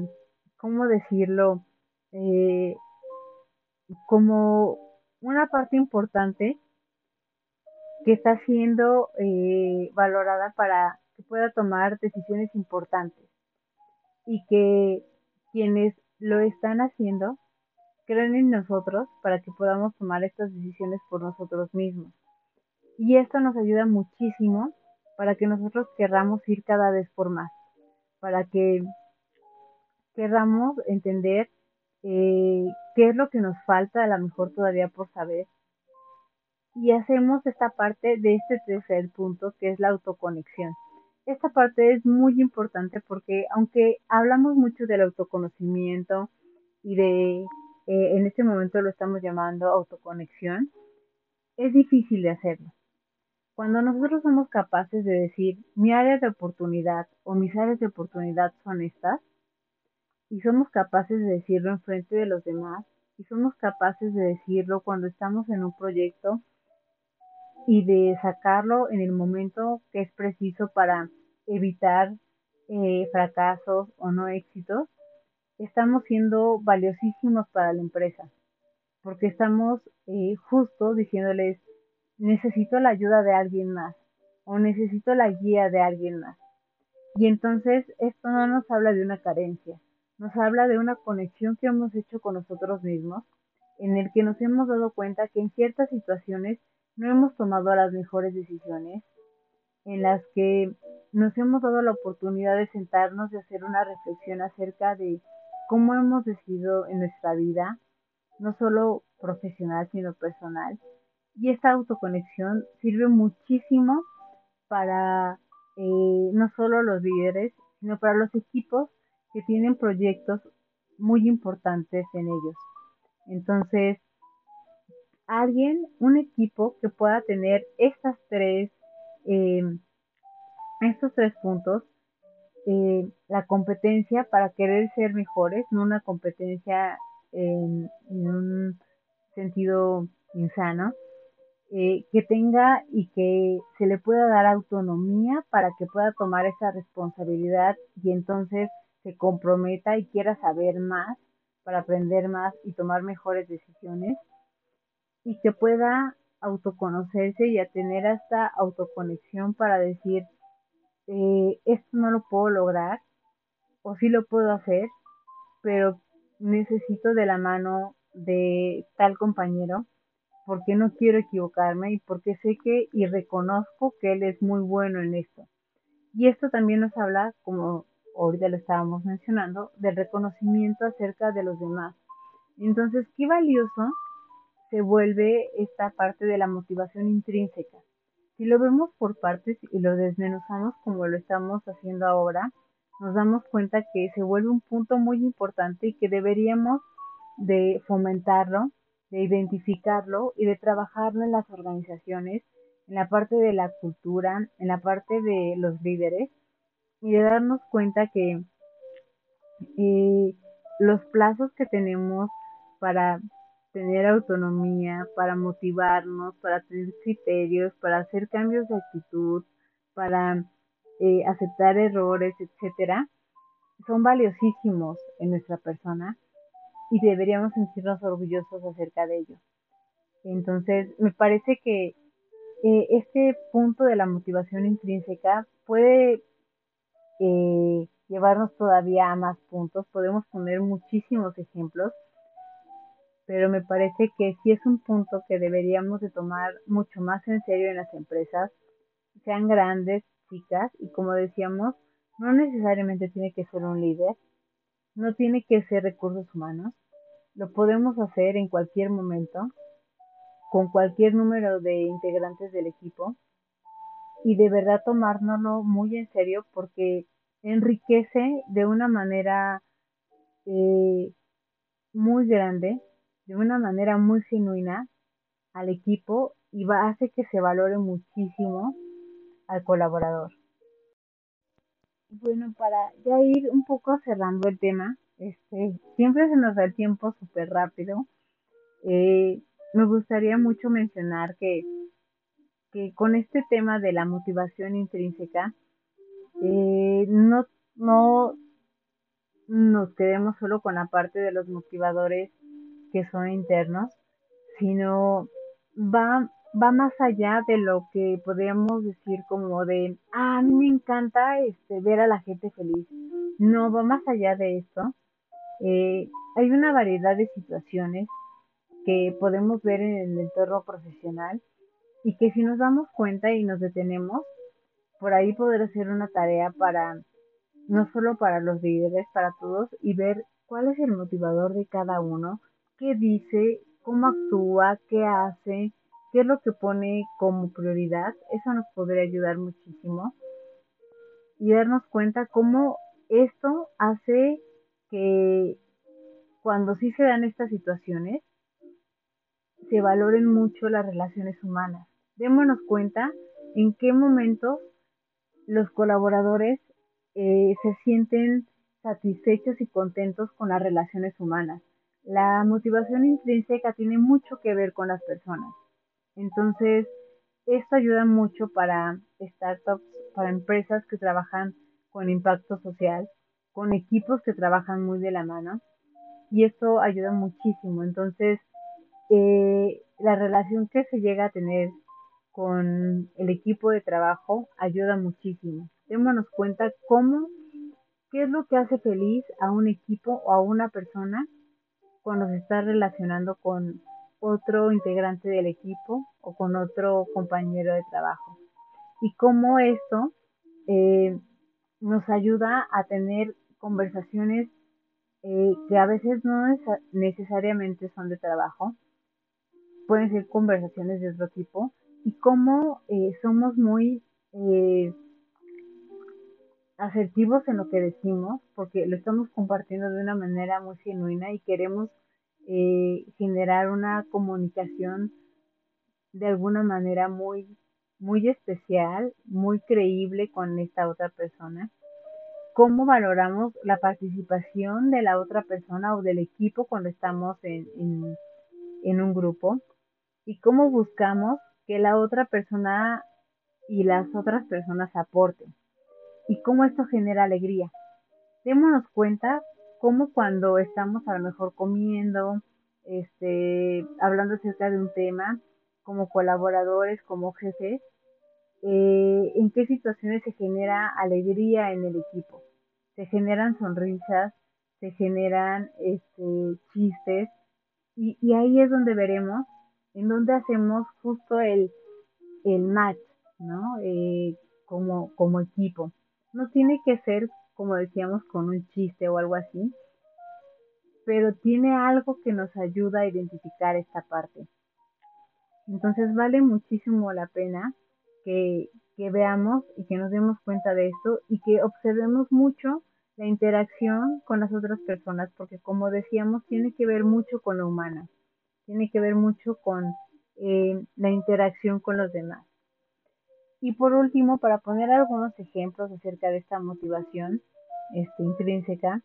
¿cómo decirlo? Eh, como una parte importante que está siendo eh, valorada para que pueda tomar decisiones importantes y que quienes lo están haciendo creen en nosotros para que podamos tomar estas decisiones por nosotros mismos. Y esto nos ayuda muchísimo para que nosotros querramos ir cada vez por más, para que querramos entender eh, qué es lo que nos falta a lo mejor todavía por saber. Y hacemos esta parte de este tercer punto que es la autoconexión. Esta parte es muy importante porque aunque hablamos mucho del autoconocimiento y de, eh, en este momento lo estamos llamando autoconexión, es difícil de hacerlo. Cuando nosotros somos capaces de decir mi área de oportunidad o mis áreas de oportunidad son estas, y somos capaces de decirlo en frente de los demás, y somos capaces de decirlo cuando estamos en un proyecto y de sacarlo en el momento que es preciso para evitar eh, fracasos o no éxitos, estamos siendo valiosísimos para la empresa, porque estamos eh, justo diciéndoles, necesito la ayuda de alguien más o necesito la guía de alguien más. Y entonces esto no nos habla de una carencia, nos habla de una conexión que hemos hecho con nosotros mismos, en el que nos hemos dado cuenta que en ciertas situaciones no hemos tomado las mejores decisiones, en las que nos hemos dado la oportunidad de sentarnos y hacer una reflexión acerca de cómo hemos decidido en nuestra vida, no solo profesional, sino personal. Y esta autoconexión sirve muchísimo para eh, no solo los líderes, sino para los equipos que tienen proyectos muy importantes en ellos. Entonces, alguien, un equipo que pueda tener estas tres, eh, estos tres puntos, eh, la competencia para querer ser mejores, no una competencia en, un sentido insano, eh, que tenga y que se le pueda dar autonomía para que pueda tomar esa responsabilidad y entonces se comprometa y quiera saber más para aprender más y tomar mejores decisiones y que pueda autoconocerse y a tener esta autoconexión para decir eh, esto no lo puedo lograr o sí lo puedo hacer pero necesito de la mano de tal compañero porque no quiero equivocarme y porque sé que y reconozco que él es muy bueno en esto. Y esto también nos habla, como ahorita lo estábamos mencionando, del reconocimiento acerca de los demás. Entonces, qué valioso se vuelve esta parte de la motivación intrínseca. Si lo vemos por partes y lo desmenuzamos como lo estamos haciendo ahora, nos damos cuenta que se vuelve un punto muy importante y que deberíamos de fomentarlo, de identificarlo y de trabajarlo en las organizaciones, en la parte de la cultura, en la parte de los líderes y de darnos cuenta que eh, los plazos que tenemos para tener autonomía, para motivarnos, para tener criterios, para hacer cambios de actitud, para eh, aceptar errores, etcétera, son valiosísimos en nuestra persona y deberíamos sentirnos orgullosos acerca de ello. Entonces, me parece que eh, este punto de la motivación intrínseca puede eh, llevarnos todavía a más puntos. Podemos poner muchísimos ejemplos pero me parece que sí es un punto que deberíamos de tomar mucho más en serio en las empresas, sean grandes, chicas, y como decíamos, no necesariamente tiene que ser un líder, no tiene que ser recursos humanos, lo podemos hacer en cualquier momento, con cualquier número de integrantes del equipo, y de verdad tomárnoslo muy en serio porque enriquece de una manera eh, muy grande de una manera muy genuina al equipo y va, hace que se valore muchísimo al colaborador. Bueno, para ya ir un poco cerrando el tema, este, siempre se nos da el tiempo súper rápido. Eh, me gustaría mucho mencionar que, que con este tema de la motivación intrínseca, eh, no, no nos quedemos solo con la parte de los motivadores que son internos, sino va, va más allá de lo que podríamos decir como de, ah, a mí me encanta este, ver a la gente feliz. No, va más allá de esto. Eh, hay una variedad de situaciones que podemos ver en el entorno profesional y que si nos damos cuenta y nos detenemos, por ahí poder hacer una tarea para, no solo para los líderes, para todos, y ver cuál es el motivador de cada uno, qué dice, cómo actúa, qué hace, qué es lo que pone como prioridad. Eso nos podría ayudar muchísimo. Y darnos cuenta cómo esto hace que cuando sí se dan estas situaciones, se valoren mucho las relaciones humanas. Démonos cuenta en qué momentos los colaboradores eh, se sienten satisfechos y contentos con las relaciones humanas. La motivación intrínseca tiene mucho que ver con las personas. Entonces, esto ayuda mucho para startups, para empresas que trabajan con impacto social, con equipos que trabajan muy de la mano y esto ayuda muchísimo. Entonces, eh, la relación que se llega a tener con el equipo de trabajo ayuda muchísimo. Démonos cuenta cómo, qué es lo que hace feliz a un equipo o a una persona cuando se está relacionando con otro integrante del equipo o con otro compañero de trabajo. Y cómo esto eh, nos ayuda a tener conversaciones eh, que a veces no necesariamente son de trabajo, pueden ser conversaciones de otro tipo, y cómo eh, somos muy eh, asertivos en lo que decimos, porque lo estamos compartiendo de una manera muy genuina y queremos generar una comunicación de alguna manera muy muy especial, muy creíble con esta otra persona. Cómo valoramos la participación de la otra persona o del equipo cuando estamos en, un grupo y cómo buscamos que la otra persona y las otras personas aporten y cómo esto genera alegría. Démonos cuenta cómo cuando estamos a lo mejor comiendo, este, hablando acerca de un tema, como colaboradores, como jefes, eh, en qué situaciones se genera alegría en el equipo. Se generan sonrisas, se generan este, chistes y, y ahí es donde veremos en donde hacemos justo el, el match, ¿no? Eh, como, como equipo. No tiene que ser, como decíamos, con un chiste o algo así, pero tiene algo que nos ayuda a identificar esta parte. Entonces vale muchísimo la pena que, veamos y que nos demos cuenta de esto y que observemos mucho la interacción con las otras personas, porque como decíamos, tiene que ver mucho con lo humana, tiene que ver mucho con eh, la interacción con los demás. Y por último, para poner algunos ejemplos acerca de esta motivación este, intrínseca,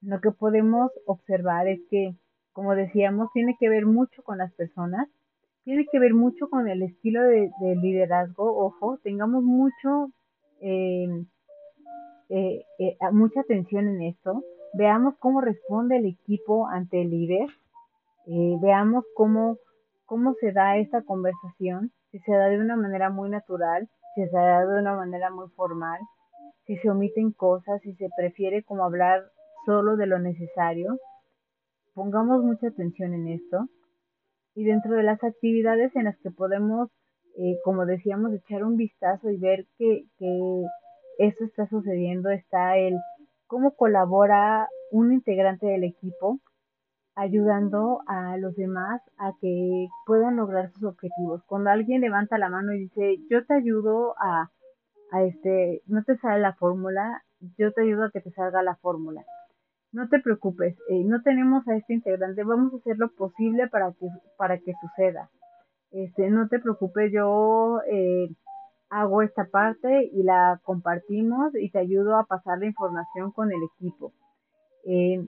lo que podemos observar es que, como decíamos, tiene que ver mucho con las personas tiene que ver mucho con el estilo de, liderazgo. Ojo, tengamos mucho, eh, eh, mucha atención en esto. Veamos cómo responde el equipo ante el líder. Veamos cómo, cómo se da esta conversación. Si se da de una manera muy natural, si se da de una manera muy formal, si se omiten cosas, si se prefiere como hablar solo de lo necesario. Pongamos mucha atención en esto y dentro de las actividades en las que podemos, eh, como decíamos, echar un vistazo y ver que, que esto está sucediendo, está el cómo colabora un integrante del equipo ayudando a los demás a que puedan lograr sus objetivos. Cuando alguien levanta la mano y dice, yo te ayudo a, a este, no te sale la fórmula, yo te ayudo a que te salga la fórmula no te preocupes, eh, no tenemos a este integrante, vamos a hacer lo posible para que, para que suceda. Este, no te preocupes, yo eh, hago esta parte y la compartimos y te ayudo a pasar la información con el equipo. Eh,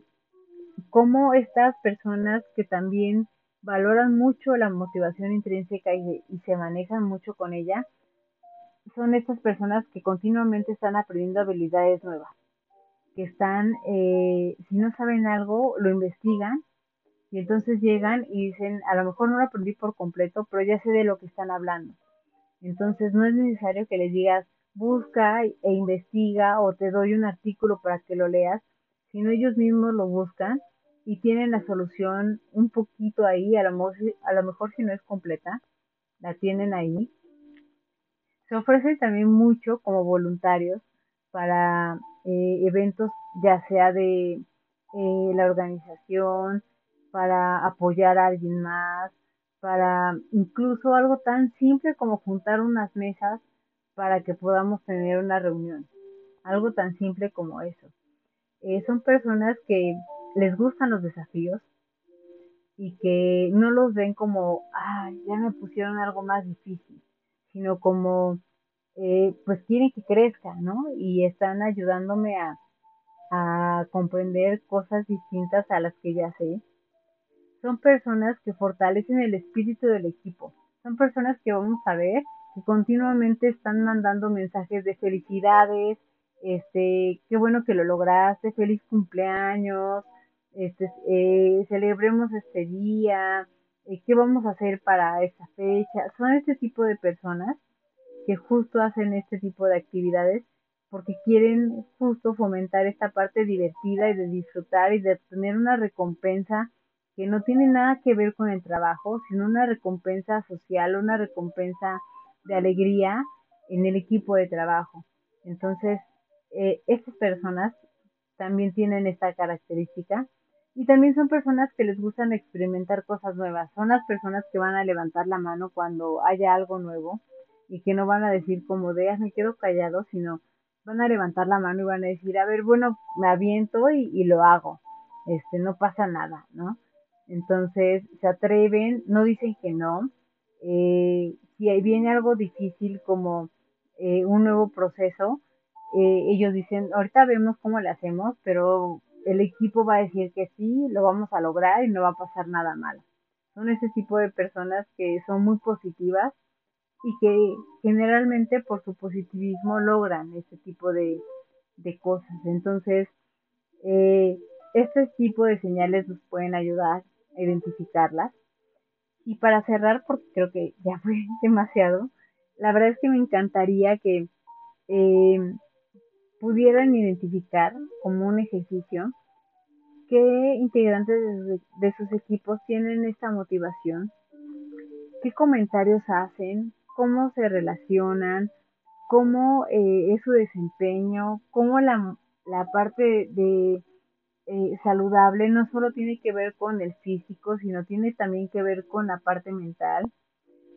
como estas personas que también valoran mucho la motivación intrínseca y, y se manejan mucho con ella, son estas personas que continuamente están aprendiendo habilidades nuevas que están, eh, si no saben algo, lo investigan y entonces llegan y dicen, a lo mejor no lo aprendí por completo, pero ya sé de lo que están hablando. Entonces no es necesario que les digas, busca e investiga o te doy un artículo para que lo leas, sino ellos mismos lo buscan y tienen la solución un poquito ahí, a lo mejor, a lo mejor si no es completa, la tienen ahí. Se ofrece también mucho como voluntarios para eh, eventos ya sea de eh, la organización, para apoyar a alguien más, para incluso algo tan simple como juntar unas mesas para que podamos tener una reunión. Algo tan simple como eso. Eh, son personas que les gustan los desafíos y que no los ven como, ah, ya me pusieron algo más difícil, sino como eh, pues quieren que crezca, ¿no? Y están ayudándome a, a comprender cosas distintas a las que ya sé. Son personas que fortalecen el espíritu del equipo. Son personas que vamos a ver que continuamente están mandando mensajes de felicidades, este, qué bueno que lo lograste, feliz cumpleaños, este, eh, celebremos este día, eh, qué vamos a hacer para esta fecha. Son este tipo de personas que justo hacen este tipo de actividades porque quieren justo fomentar esta parte divertida y de disfrutar y de obtener una recompensa que no tiene nada que ver con el trabajo, sino una recompensa social, una recompensa de alegría en el equipo de trabajo. Entonces, eh, estas personas también tienen esta característica y también son personas que les gustan experimentar cosas nuevas. Son las personas que van a levantar la mano cuando haya algo nuevo y que no van a decir como de, me quedo callado, sino van a levantar la mano y van a decir, a ver, bueno, me aviento y, y lo hago. Este, no pasa nada, ¿no? Entonces se atreven, no dicen que no. Eh, si viene algo difícil como eh, un nuevo proceso, eh, ellos dicen, ahorita vemos cómo le hacemos, pero el equipo va a decir que sí, lo vamos a lograr y no va a pasar nada malo. Son ese tipo de personas que son muy positivas y que generalmente por su positivismo logran ese tipo de, de cosas. Entonces, eh, este tipo de señales nos pueden ayudar a identificarlas. Y para cerrar, porque creo que ya fue [LAUGHS] demasiado, la verdad es que me encantaría que eh, pudieran identificar como un ejercicio qué integrantes de, sus equipos tienen esta motivación, qué comentarios hacen, cómo se relacionan, cómo eh, es su desempeño, cómo la, la parte de eh, saludable no solo tiene que ver con el físico, sino tiene también que ver con la parte mental,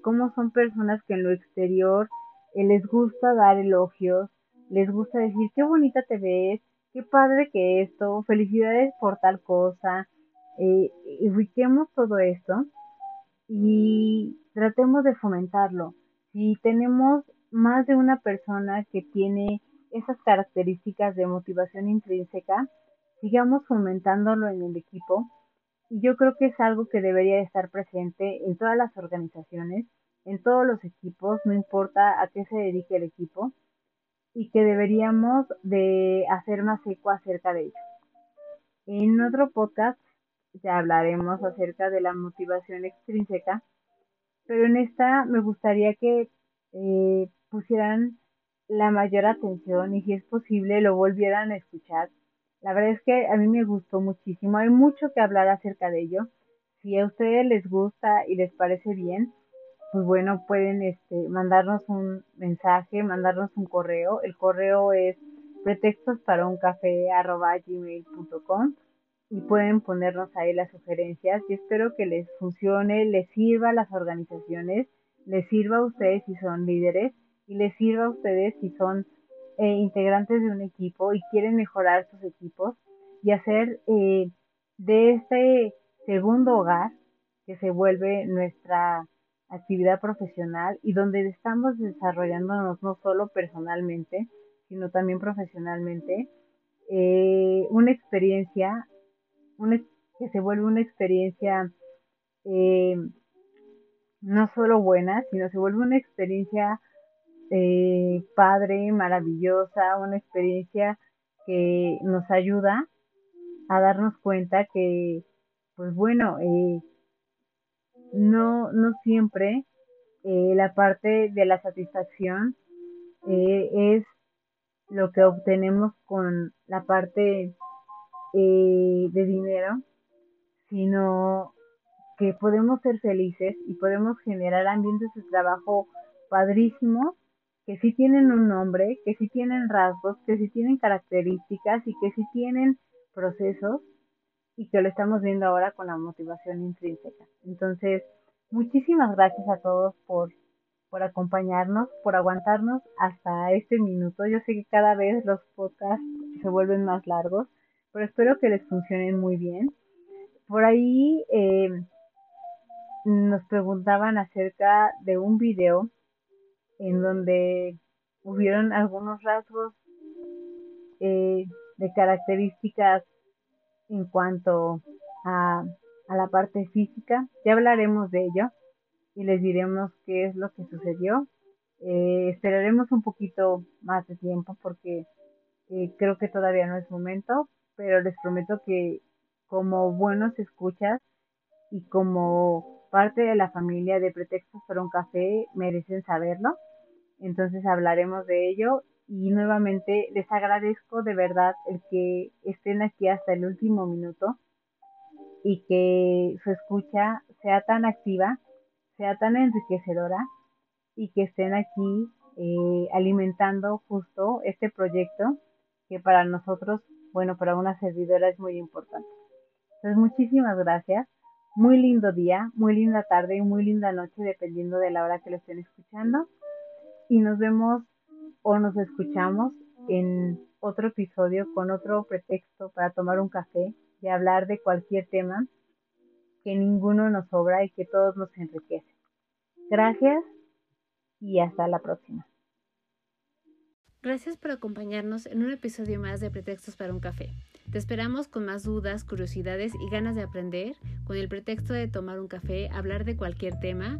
cómo son personas que en lo exterior eh, les gusta dar elogios, les gusta decir qué bonita te ves, qué padre que esto, felicidades por tal cosa, eh, ubiquemos todo esto y tratemos de fomentarlo. Si tenemos más de una persona que tiene esas características de motivación intrínseca, sigamos fomentándolo en el equipo y yo creo que es algo que debería estar presente en todas las organizaciones, en todos los equipos, no importa a qué se dedique el equipo, y que deberíamos de hacer más eco acerca de ello. En otro podcast ya hablaremos acerca de la motivación extrínseca, pero en esta me gustaría que eh, pusieran la mayor atención y si es posible lo volvieran a escuchar. La verdad es que a mí me gustó muchísimo, hay mucho que hablar acerca de ello. Si a ustedes les gusta y les parece bien, pues bueno, pueden este, mandarnos un mensaje, mandarnos un correo. El correo es pretextos para un café y pueden ponernos ahí las sugerencias y espero que les funcione, les sirva a las organizaciones, les sirva a ustedes si son líderes y les sirva a ustedes si son eh, integrantes de un equipo y quieren mejorar sus equipos y hacer eh, de este segundo hogar que se vuelve nuestra actividad profesional y donde estamos desarrollándonos no solo personalmente, sino también profesionalmente, eh, una experiencia que se vuelve una experiencia eh, no solo buena, sino se vuelve una experiencia eh, padre, maravillosa, una experiencia que nos ayuda a darnos cuenta que, pues bueno, eh, no, no siempre eh, la parte de la satisfacción eh, es lo que obtenemos con la parte eh, de dinero, sino que podemos ser felices y podemos generar ambientes de trabajo padrísimos que sí tienen un nombre, que sí tienen rasgos, que sí tienen características y que sí tienen procesos y que lo estamos viendo ahora con la motivación intrínseca. Entonces, muchísimas gracias a todos por, por acompañarnos, por aguantarnos hasta este minuto. Yo sé que cada vez los podcasts se vuelven más largos, pero espero que les funcionen muy bien. Por ahí eh, nos preguntaban acerca de un video en donde hubieron algunos rasgos eh, de características en cuanto a, a la parte física. Ya hablaremos de ello y les diremos qué es lo que sucedió. Eh, esperaremos un poquito más de tiempo porque eh, creo que todavía no es momento, pero les prometo que como buenos escuchas y como parte de la familia de Pretextos para un Café merecen saberlo. Entonces hablaremos de ello y nuevamente les agradezco de verdad el que estén aquí hasta el último minuto y que su escucha sea tan activa, sea tan enriquecedora y que estén aquí eh, alimentando justo este proyecto que para nosotros, bueno, para una servidora es muy importante. Entonces, muchísimas gracias. Muy lindo día, muy linda tarde y muy linda noche, dependiendo de la hora que lo estén escuchando. Y nos vemos o nos escuchamos en otro episodio con otro pretexto para tomar un café y hablar de cualquier tema que ninguno nos sobra y que todos nos enriquece. Gracias y hasta la próxima. Gracias por acompañarnos en un episodio más de Pretextos para un café. Te esperamos con más dudas, curiosidades y ganas de aprender, con el pretexto de tomar un café, hablar de cualquier tema